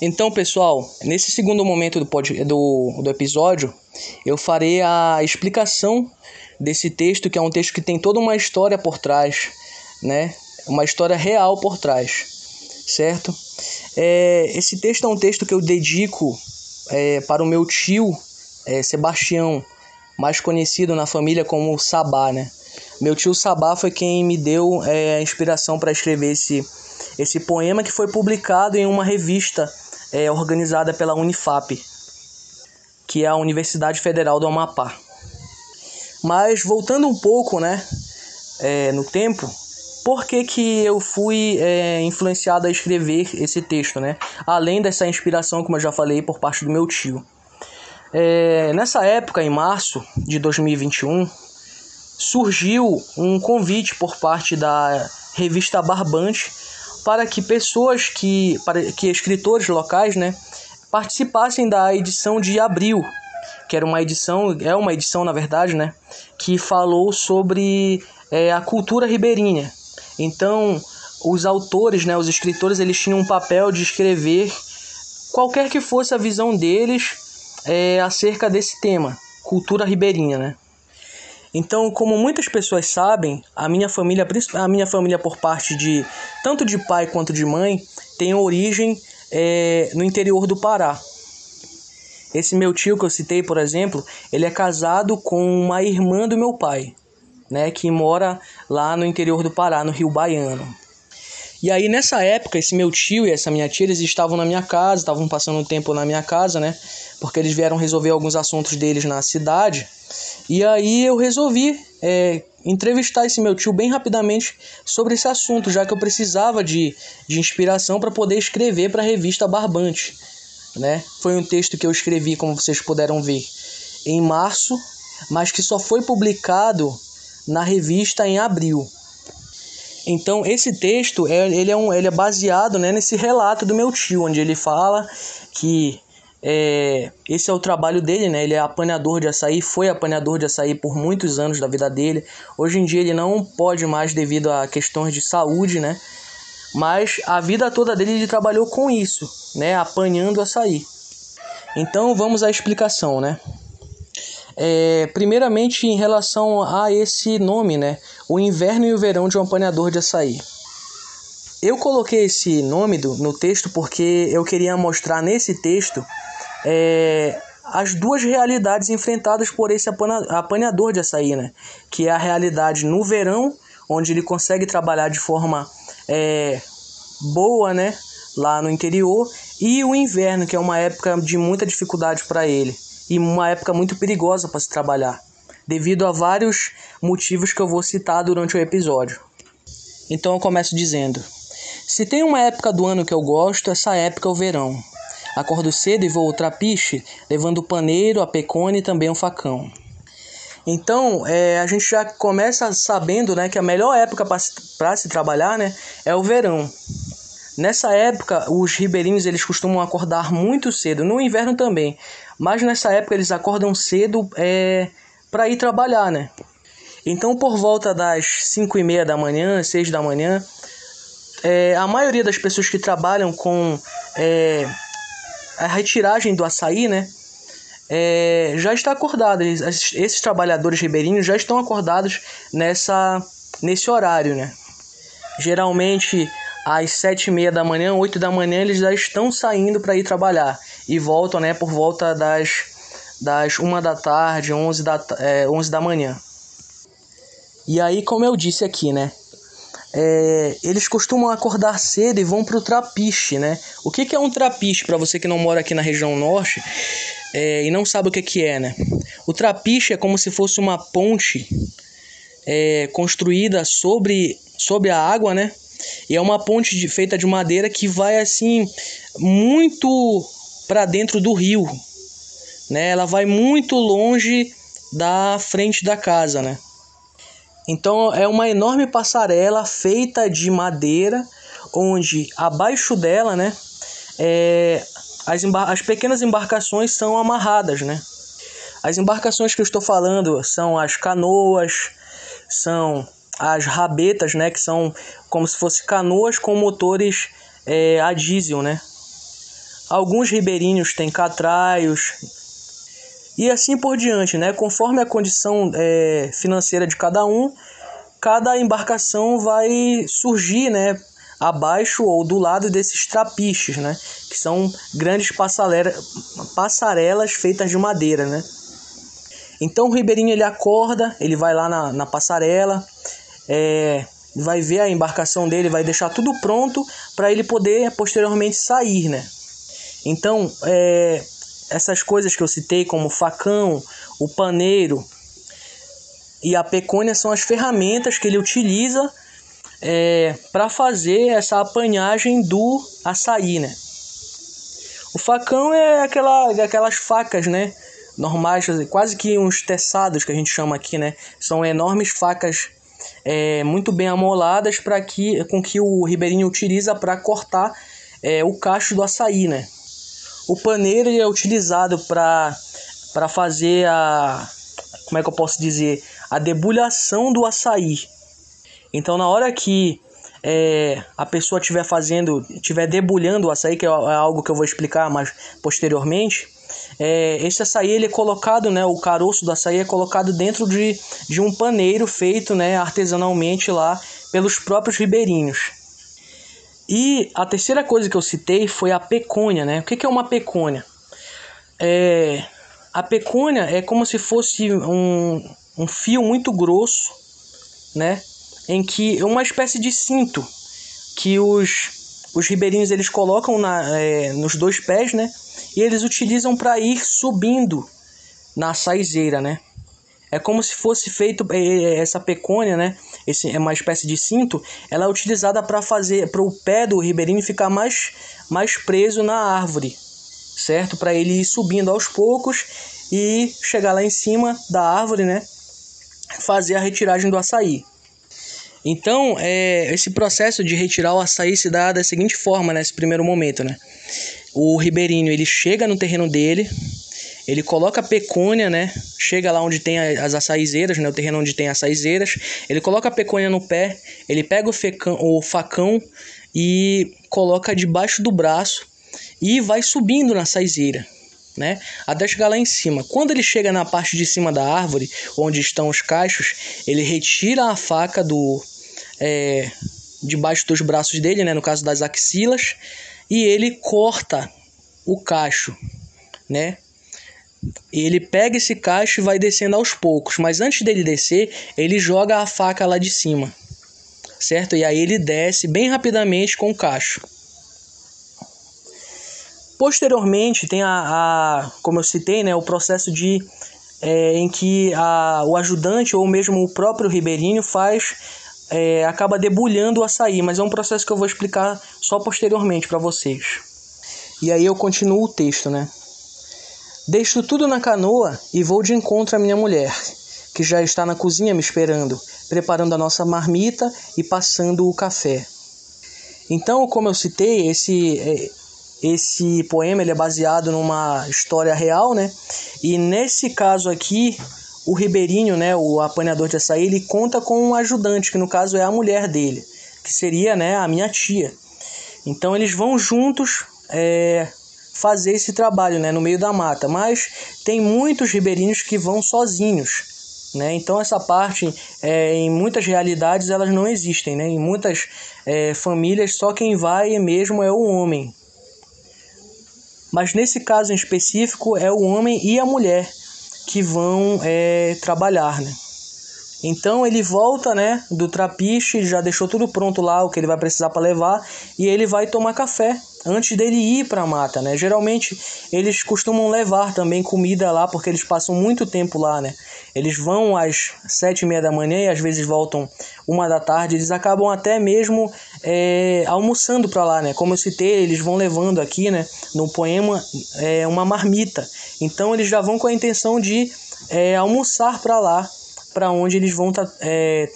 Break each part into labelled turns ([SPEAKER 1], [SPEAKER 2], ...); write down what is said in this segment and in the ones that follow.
[SPEAKER 1] Então, pessoal, nesse segundo momento do, pod, do, do episódio, eu farei a explicação desse texto, que é um texto que tem toda uma história por trás, né? Uma história real por trás, certo? É, esse texto é um texto que eu dedico é, para o meu tio é, Sebastião, mais conhecido na família como Sabá, né? Meu tio Sabá foi quem me deu é, a inspiração para escrever esse, esse poema que foi publicado em uma revista é, organizada pela Unifap, que é a Universidade Federal do Amapá. Mas voltando um pouco, né, é, no tempo, por que, que eu fui é, influenciado a escrever esse texto, né? Além dessa inspiração, como eu já falei, por parte do meu tio. É, nessa época, em março de 2021, surgiu um convite por parte da revista Barbante para que pessoas que, para que escritores locais, né, participassem da edição de abril, que era uma edição, é uma edição na verdade, né, que falou sobre é, a cultura ribeirinha. Então, os autores, né, os escritores, eles tinham um papel de escrever qualquer que fosse a visão deles é, acerca desse tema, cultura ribeirinha, né? Então, como muitas pessoas sabem, a minha família, a minha família por parte de tanto de pai quanto de mãe, tem origem é, no interior do Pará. Esse meu tio que eu citei, por exemplo, ele é casado com uma irmã do meu pai, né, que mora lá no interior do Pará, no Rio Baiano. E aí nessa época, esse meu tio e essa minha tia, eles estavam na minha casa, estavam passando um tempo na minha casa, né? Porque eles vieram resolver alguns assuntos deles na cidade. E aí eu resolvi é, entrevistar esse meu tio bem rapidamente sobre esse assunto, já que eu precisava de, de inspiração para poder escrever para a revista Barbante. Né? Foi um texto que eu escrevi, como vocês puderam ver, em março, mas que só foi publicado na revista em abril. Então esse texto é, ele é, um, ele é baseado né, nesse relato do meu tio, onde ele fala que é, esse é o trabalho dele, né? Ele é apanhador de açaí, foi apanhador de açaí por muitos anos da vida dele. Hoje em dia ele não pode mais devido a questões de saúde, né? Mas a vida toda dele ele trabalhou com isso, né? Apanhando açaí. Então vamos à explicação, né? É, primeiramente, em relação a esse nome, né? O inverno e o verão de um apanhador de açaí. Eu coloquei esse nome do, no texto porque eu queria mostrar nesse texto é, as duas realidades enfrentadas por esse apanhador de açaí, né? Que é a realidade no verão, onde ele consegue trabalhar de forma é, boa, né? Lá no interior, e o inverno, que é uma época de muita dificuldade para ele e uma época muito perigosa para se trabalhar, devido a vários motivos que eu vou citar durante o episódio. Então eu começo dizendo: se tem uma época do ano que eu gosto, essa época é o verão. Acordo cedo e vou ao trapiche, levando o paneiro, a pecone e também um facão. Então, é, a gente já começa sabendo né, que a melhor época para se trabalhar né, é o verão. Nessa época, os ribeirinhos eles costumam acordar muito cedo, no inverno também, mas nessa época eles acordam cedo é, para ir trabalhar, né? Então, por volta das 5 e meia da manhã, 6 da manhã, é, a maioria das pessoas que trabalham com é, a retiragem do açaí, né? É, já está acordada. Esses, trabalhadores ribeirinhos já estão acordados nessa, nesse horário, né? Geralmente às sete e meia da manhã, oito da manhã, eles já estão saindo para ir trabalhar e voltam, né, por volta das das uma da tarde, onze da, é, onze da manhã. E aí, como eu disse aqui, né, é, eles costumam acordar cedo e vão para o trapiche, né? O que, que é um trapiche para você que não mora aqui na região norte é, e não sabe o que, que é, né? O trapiche é como se fosse uma ponte é, construída sobre, sobre a água, né? E é uma ponte de, feita de madeira que vai assim muito para dentro do rio, né? Ela vai muito longe da frente da casa, né? Então é uma enorme passarela feita de madeira, onde abaixo dela, né, é, as, as pequenas embarcações são amarradas, né? As embarcações que eu estou falando são as canoas, são as rabetas, né, que são como se fossem canoas com motores é, a diesel, né? alguns ribeirinhos têm catraios e assim por diante, né? Conforme a condição é, financeira de cada um, cada embarcação vai surgir, né? Abaixo ou do lado desses trapiches, né? Que são grandes passarelas feitas de madeira, né? Então o ribeirinho ele acorda, ele vai lá na, na passarela, é, vai ver a embarcação dele, vai deixar tudo pronto para ele poder posteriormente sair, né? Então, é, essas coisas que eu citei, como o facão, o paneiro e a pecônia, são as ferramentas que ele utiliza é, para fazer essa apanhagem do açaí, né? O facão é aquela, aquelas facas, né? Normais, quase que uns teçados que a gente chama aqui, né? São enormes facas é, muito bem amoladas para que com que o ribeirinho utiliza para cortar é, o cacho do açaí, né? O paneiro é utilizado para fazer a como é que eu posso dizer a debulhação do açaí. Então na hora que é, a pessoa estiver fazendo, estiver debulhando o açaí, que é, é algo que eu vou explicar mais posteriormente, é, esse açaí ele é colocado, né, o caroço do açaí é colocado dentro de, de um paneiro feito né, artesanalmente lá pelos próprios ribeirinhos. E a terceira coisa que eu citei foi a pecônia, né? O que é uma pecônia? É, a pecônia é como se fosse um, um fio muito grosso, né? Em que uma espécie de cinto que os, os ribeirinhos eles colocam na, é, nos dois pés, né? E eles utilizam para ir subindo na saizeira, né? É como se fosse feito é, é, essa pecônia, né? Esse é uma espécie de cinto. Ela é utilizada para fazer para o pé do ribeirinho ficar mais mais preso na árvore, certo? Para ele ir subindo aos poucos e chegar lá em cima da árvore, né? Fazer a retiragem do açaí. Então, é, esse processo de retirar o açaí se dá da seguinte forma, nesse primeiro momento, né? O ribeirinho ele chega no terreno dele, ele coloca a pecônia, né? Chega lá onde tem as açaizeiras, né? O terreno onde tem açaizeiras. Ele coloca a pecônia no pé, ele pega o, fecão, o facão e coloca debaixo do braço e vai subindo na açaizeira, né? Até chegar lá em cima. Quando ele chega na parte de cima da árvore, onde estão os cachos, ele retira a faca do é, debaixo dos braços dele, né? No caso das axilas, e ele corta o cacho, né? Ele pega esse cacho e vai descendo aos poucos, mas antes dele descer, ele joga a faca lá de cima, certo? E aí ele desce bem rapidamente com o cacho. Posteriormente tem a, a como eu citei, né, o processo de é, em que a, o ajudante ou mesmo o próprio ribeirinho faz é, acaba debulhando o açaí, mas é um processo que eu vou explicar só posteriormente para vocês. E aí eu continuo o texto, né? Deixo tudo na canoa e vou de encontro à minha mulher, que já está na cozinha me esperando, preparando a nossa marmita e passando o café. Então, como eu citei, esse é, esse poema ele é baseado numa história real, né? E nesse caso aqui, o ribeirinho, né, o apanhador de açaí, ele conta com um ajudante, que no caso é a mulher dele, que seria, né, a minha tia. Então eles vão juntos é, fazer esse trabalho né, no meio da mata, mas tem muitos ribeirinhos que vão sozinhos. Né? Então essa parte, é, em muitas realidades, elas não existem. Né? Em muitas é, famílias, só quem vai mesmo é o homem. Mas nesse caso em específico, é o homem e a mulher que vão é, trabalhar. Né? Então ele volta né, do trapiche, já deixou tudo pronto lá, o que ele vai precisar para levar, e ele vai tomar café antes dele ir para a mata, né? Geralmente eles costumam levar também comida lá porque eles passam muito tempo lá, né? Eles vão às sete e meia da manhã e às vezes voltam uma da tarde. Eles acabam até mesmo é, almoçando para lá, né? Como eu citei, eles vão levando aqui, né? No poema é, uma marmita. Então eles já vão com a intenção de é, almoçar para lá, para onde eles vão tá, é,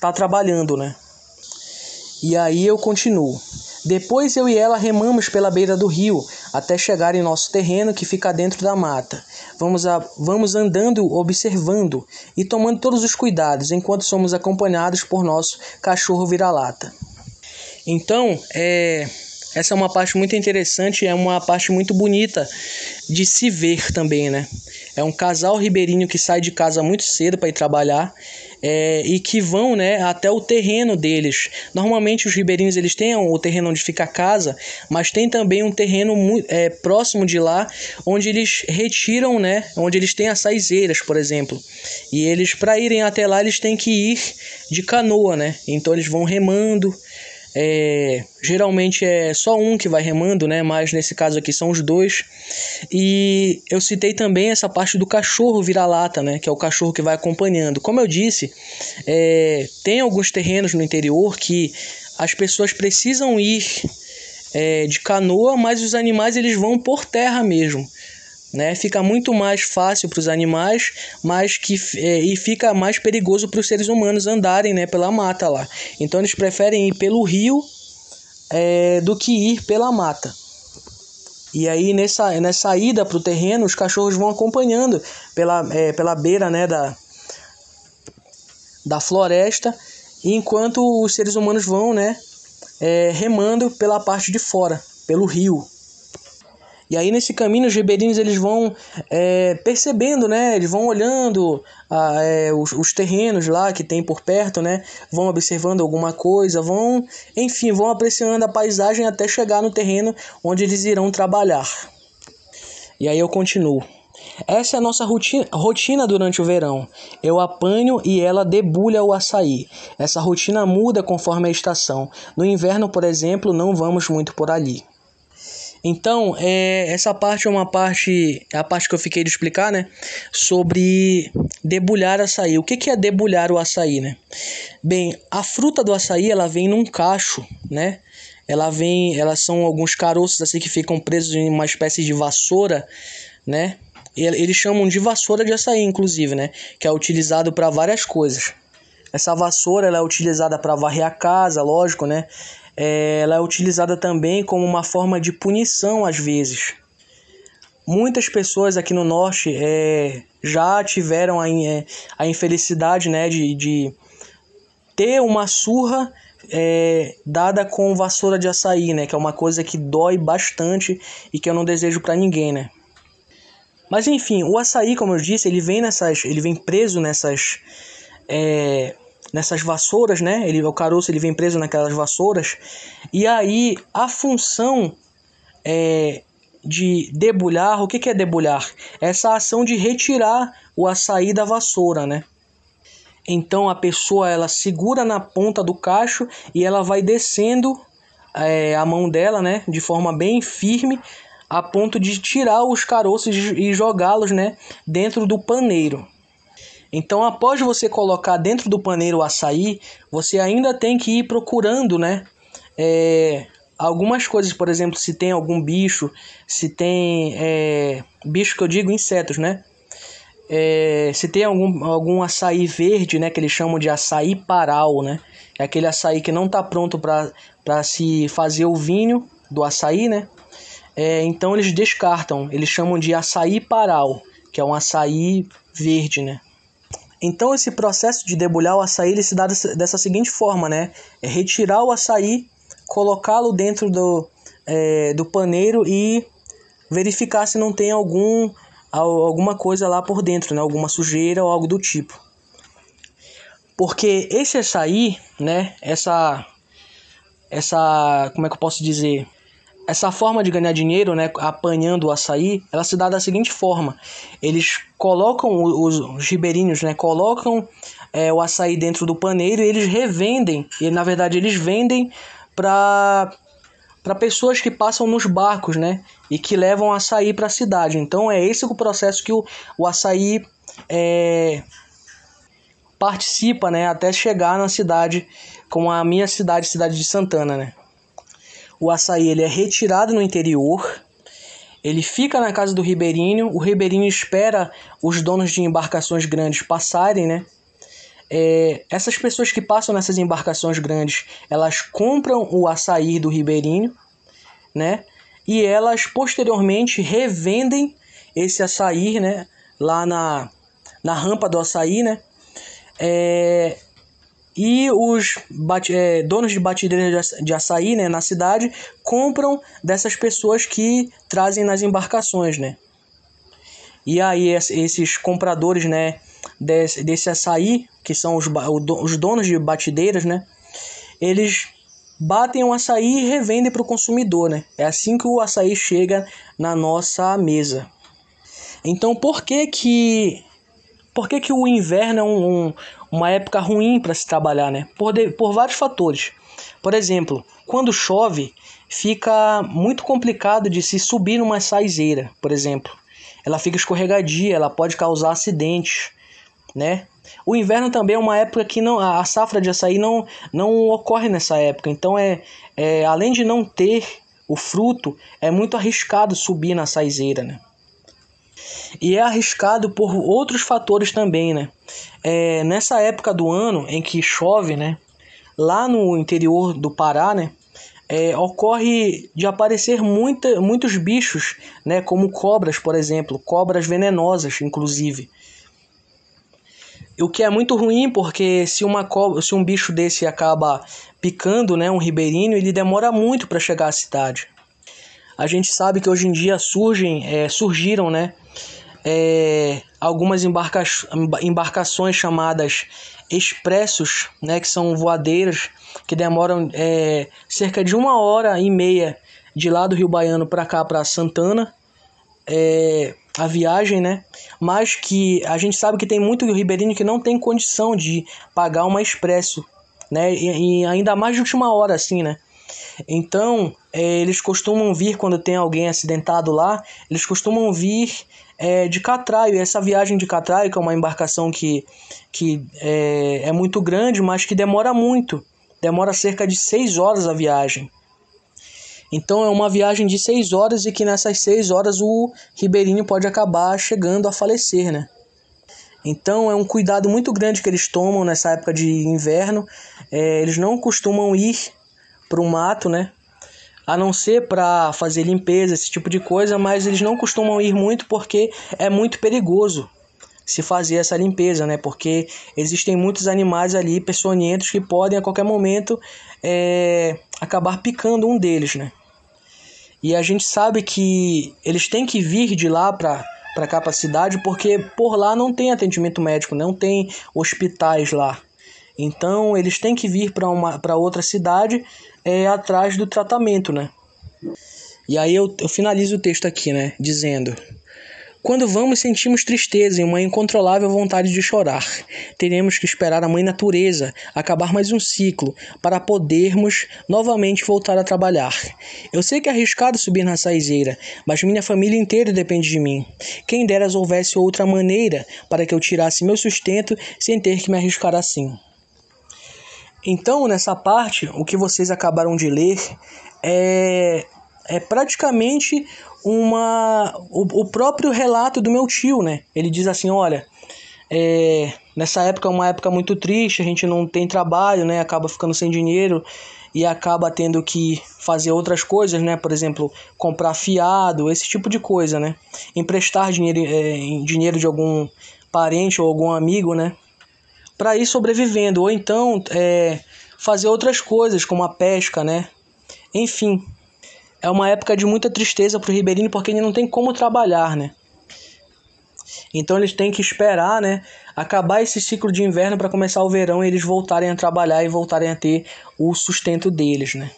[SPEAKER 1] tá trabalhando, né? E aí eu continuo. Depois eu e ela remamos pela beira do rio até chegar em nosso terreno que fica dentro da mata. Vamos, a, vamos andando, observando e tomando todos os cuidados enquanto somos acompanhados por nosso cachorro vira-lata. Então, é, essa é uma parte muito interessante, é uma parte muito bonita de se ver também, né? É um casal ribeirinho que sai de casa muito cedo para ir trabalhar é, e que vão né, até o terreno deles. Normalmente os ribeirinhos eles têm o terreno onde fica a casa, mas tem também um terreno é, próximo de lá onde eles retiram, né, onde eles têm as saizeiras, por exemplo. E eles para irem até lá eles têm que ir de canoa, né? Então eles vão remando é, geralmente é só um que vai remando, né? Mas nesse caso aqui são os dois. E eu citei também essa parte do cachorro vira-lata, né? Que é o cachorro que vai acompanhando. Como eu disse, é, tem alguns terrenos no interior que as pessoas precisam ir é, de canoa, mas os animais eles vão por terra mesmo né? Fica muito mais fácil para os animais, mas que é, e fica mais perigoso para os seres humanos andarem, né, pela mata lá. Então eles preferem ir pelo rio é, do que ir pela mata. E aí nessa, nessa ida para o terreno, os cachorros vão acompanhando pela, é, pela beira, né, da da floresta, enquanto os seres humanos vão, né, é, remando pela parte de fora, pelo rio. E aí nesse caminho os ribeirinhos eles vão é, percebendo, né? Eles vão olhando a, é, os, os, terrenos lá que tem por perto, né? Vão observando alguma coisa, vão, enfim, vão apreciando a paisagem até chegar no terreno onde eles irão trabalhar. E aí eu continuo. Essa é a nossa rotina, rotina durante o verão. Eu apanho e ela debulha o açaí. Essa rotina muda conforme a estação. No inverno, por exemplo, não vamos muito por ali. Então, é, essa parte é uma parte, é a parte que eu fiquei de explicar, né? Sobre debulhar açaí. O que, que é debulhar o açaí, né? Bem, a fruta do açaí, ela vem num cacho, né? Ela vem, elas são alguns caroços assim que ficam presos em uma espécie de vassoura, né? Eles chamam de vassoura de açaí, inclusive, né? Que é utilizado para várias coisas. Essa vassoura ela é utilizada para varrer a casa, lógico, né? É, ela é utilizada também como uma forma de punição às vezes. Muitas pessoas aqui no norte é, já tiveram a, é, a infelicidade né, de, de ter uma surra é, dada com vassoura de açaí, né, que é uma coisa que dói bastante e que eu não desejo para ninguém, né. Mas enfim, o açaí, como eu disse, ele vem nessas, ele vem preso nessas é, nessas vassouras, né? Ele, o caroço ele vem preso naquelas vassouras. E aí a função é, de debulhar, o que, que é debulhar? Essa ação de retirar o açaí da vassoura, né? Então a pessoa ela segura na ponta do cacho e ela vai descendo é, a mão dela, né? De forma bem firme, a ponto de tirar os caroços e jogá-los, né? Dentro do paneiro. Então, após você colocar dentro do paneiro o açaí, você ainda tem que ir procurando, né? É, algumas coisas, por exemplo, se tem algum bicho, se tem é, bicho que eu digo insetos, né? É, se tem algum, algum açaí verde, né? Que eles chamam de açaí paral, né? É aquele açaí que não está pronto para se fazer o vinho do açaí, né? É, então eles descartam, eles chamam de açaí paral, que é um açaí verde, né? Então esse processo de debulhar o açaí ele se dá dessa seguinte forma, né? É retirar o açaí, colocá-lo dentro do, é, do paneiro e verificar se não tem algum alguma coisa lá por dentro, né? Alguma sujeira ou algo do tipo. Porque esse açaí, né? Essa essa como é que eu posso dizer? Essa forma de ganhar dinheiro, né, apanhando o açaí, ela se dá da seguinte forma: eles colocam os, os ribeirinhos, né, colocam é, o açaí dentro do paneiro e eles revendem. E na verdade eles vendem para para pessoas que passam nos barcos, né, e que levam açaí para a cidade. Então é esse o processo que o, o açaí é, participa, né, até chegar na cidade, como a minha cidade, cidade de Santana, né o açaí ele é retirado no interior, ele fica na casa do ribeirinho, o ribeirinho espera os donos de embarcações grandes passarem, né? É, essas pessoas que passam nessas embarcações grandes, elas compram o açaí do ribeirinho, né? E elas posteriormente revendem esse açaí, né? Lá na, na rampa do açaí, né? É, e os é, donos de batideiras de açaí né, na cidade compram dessas pessoas que trazem nas embarcações, né? E aí esses compradores, né, desse, desse açaí, que são os, os donos de batideiras, né, eles batem o açaí e revendem para o consumidor, né? É assim que o açaí chega na nossa mesa. Então, por que que por que, que o inverno é um, um, uma época ruim para se trabalhar, né? Por, de, por vários fatores. Por exemplo, quando chove, fica muito complicado de se subir numa saizeira, por exemplo. Ela fica escorregadia, ela pode causar acidentes, né? O inverno também é uma época que não, a safra de açaí não, não ocorre nessa época. Então, é, é além de não ter o fruto, é muito arriscado subir na saizeira, né? E é arriscado por outros fatores também, né? É, nessa época do ano em que chove, né? Lá no interior do Pará, né? É, ocorre de aparecer muita, muitos bichos, né? Como cobras, por exemplo, cobras venenosas, inclusive. O que é muito ruim, porque se uma cobra, se um bicho desse acaba picando, né, um ribeirinho, ele demora muito para chegar à cidade. A gente sabe que hoje em dia surgem, é, surgiram, né, é, algumas embarca embarcações chamadas expressos, né, que são voadeiras que demoram é, cerca de uma hora e meia de lá do Rio Baiano para cá, para Santana, é, a viagem, né? Mas que a gente sabe que tem muito ribeirinho que não tem condição de pagar uma expresso, né? E, e ainda mais de última hora, assim, né? Então, é, eles costumam vir quando tem alguém acidentado lá, eles costumam vir é, de Catraio. Essa viagem de Catraio, que é uma embarcação que, que é, é muito grande, mas que demora muito. Demora cerca de seis horas a viagem. Então é uma viagem de seis horas e que nessas seis horas o ribeirinho pode acabar chegando a falecer, né? Então é um cuidado muito grande que eles tomam nessa época de inverno. É, eles não costumam ir para o mato, né? A não ser para fazer limpeza, esse tipo de coisa, mas eles não costumam ir muito porque é muito perigoso se fazer essa limpeza, né? Porque existem muitos animais ali peçonhentos que podem a qualquer momento é, acabar picando um deles, né? E a gente sabe que eles têm que vir de lá para para cá para a cidade porque por lá não tem atendimento médico, não tem hospitais lá. Então eles têm que vir para uma para outra cidade é, atrás do tratamento, né? E aí eu, eu finalizo o texto aqui, né? Dizendo: Quando vamos, sentimos tristeza e uma incontrolável vontade de chorar. Teremos que esperar a mãe natureza acabar mais um ciclo para podermos novamente voltar a trabalhar. Eu sei que é arriscado subir na saizeira, mas minha família inteira depende de mim. Quem dera houvesse outra maneira para que eu tirasse meu sustento sem ter que me arriscar assim. Então, nessa parte, o que vocês acabaram de ler é, é praticamente uma o, o próprio relato do meu tio, né? Ele diz assim, olha, é, nessa época é uma época muito triste, a gente não tem trabalho, né? Acaba ficando sem dinheiro e acaba tendo que fazer outras coisas, né? Por exemplo, comprar fiado, esse tipo de coisa, né? Emprestar dinheiro, é, dinheiro de algum parente ou algum amigo, né? Para ir sobrevivendo, ou então é, fazer outras coisas, como a pesca, né? Enfim, é uma época de muita tristeza para o ribeirinho porque ele não tem como trabalhar, né? Então eles têm que esperar, né, acabar esse ciclo de inverno para começar o verão e eles voltarem a trabalhar e voltarem a ter o sustento deles, né?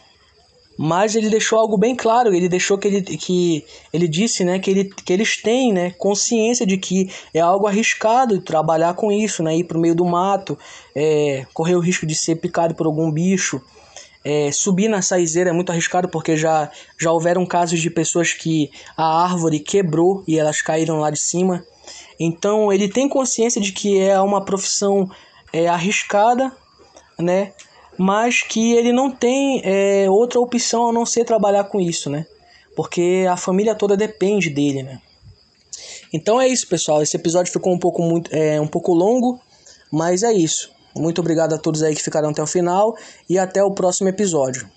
[SPEAKER 1] Mas ele deixou algo bem claro, ele deixou que ele, que ele disse, né, que, ele, que eles têm, né, consciência de que é algo arriscado trabalhar com isso, né, ir para o meio do mato, é, correr o risco de ser picado por algum bicho, é, subir na saizeira é muito arriscado porque já, já houveram casos de pessoas que a árvore quebrou e elas caíram lá de cima. Então ele tem consciência de que é uma profissão é, arriscada, né? Mas que ele não tem é, outra opção a não ser trabalhar com isso, né? Porque a família toda depende dele, né? Então é isso, pessoal. Esse episódio ficou um pouco, muito, é, um pouco longo, mas é isso. Muito obrigado a todos aí que ficaram até o final e até o próximo episódio.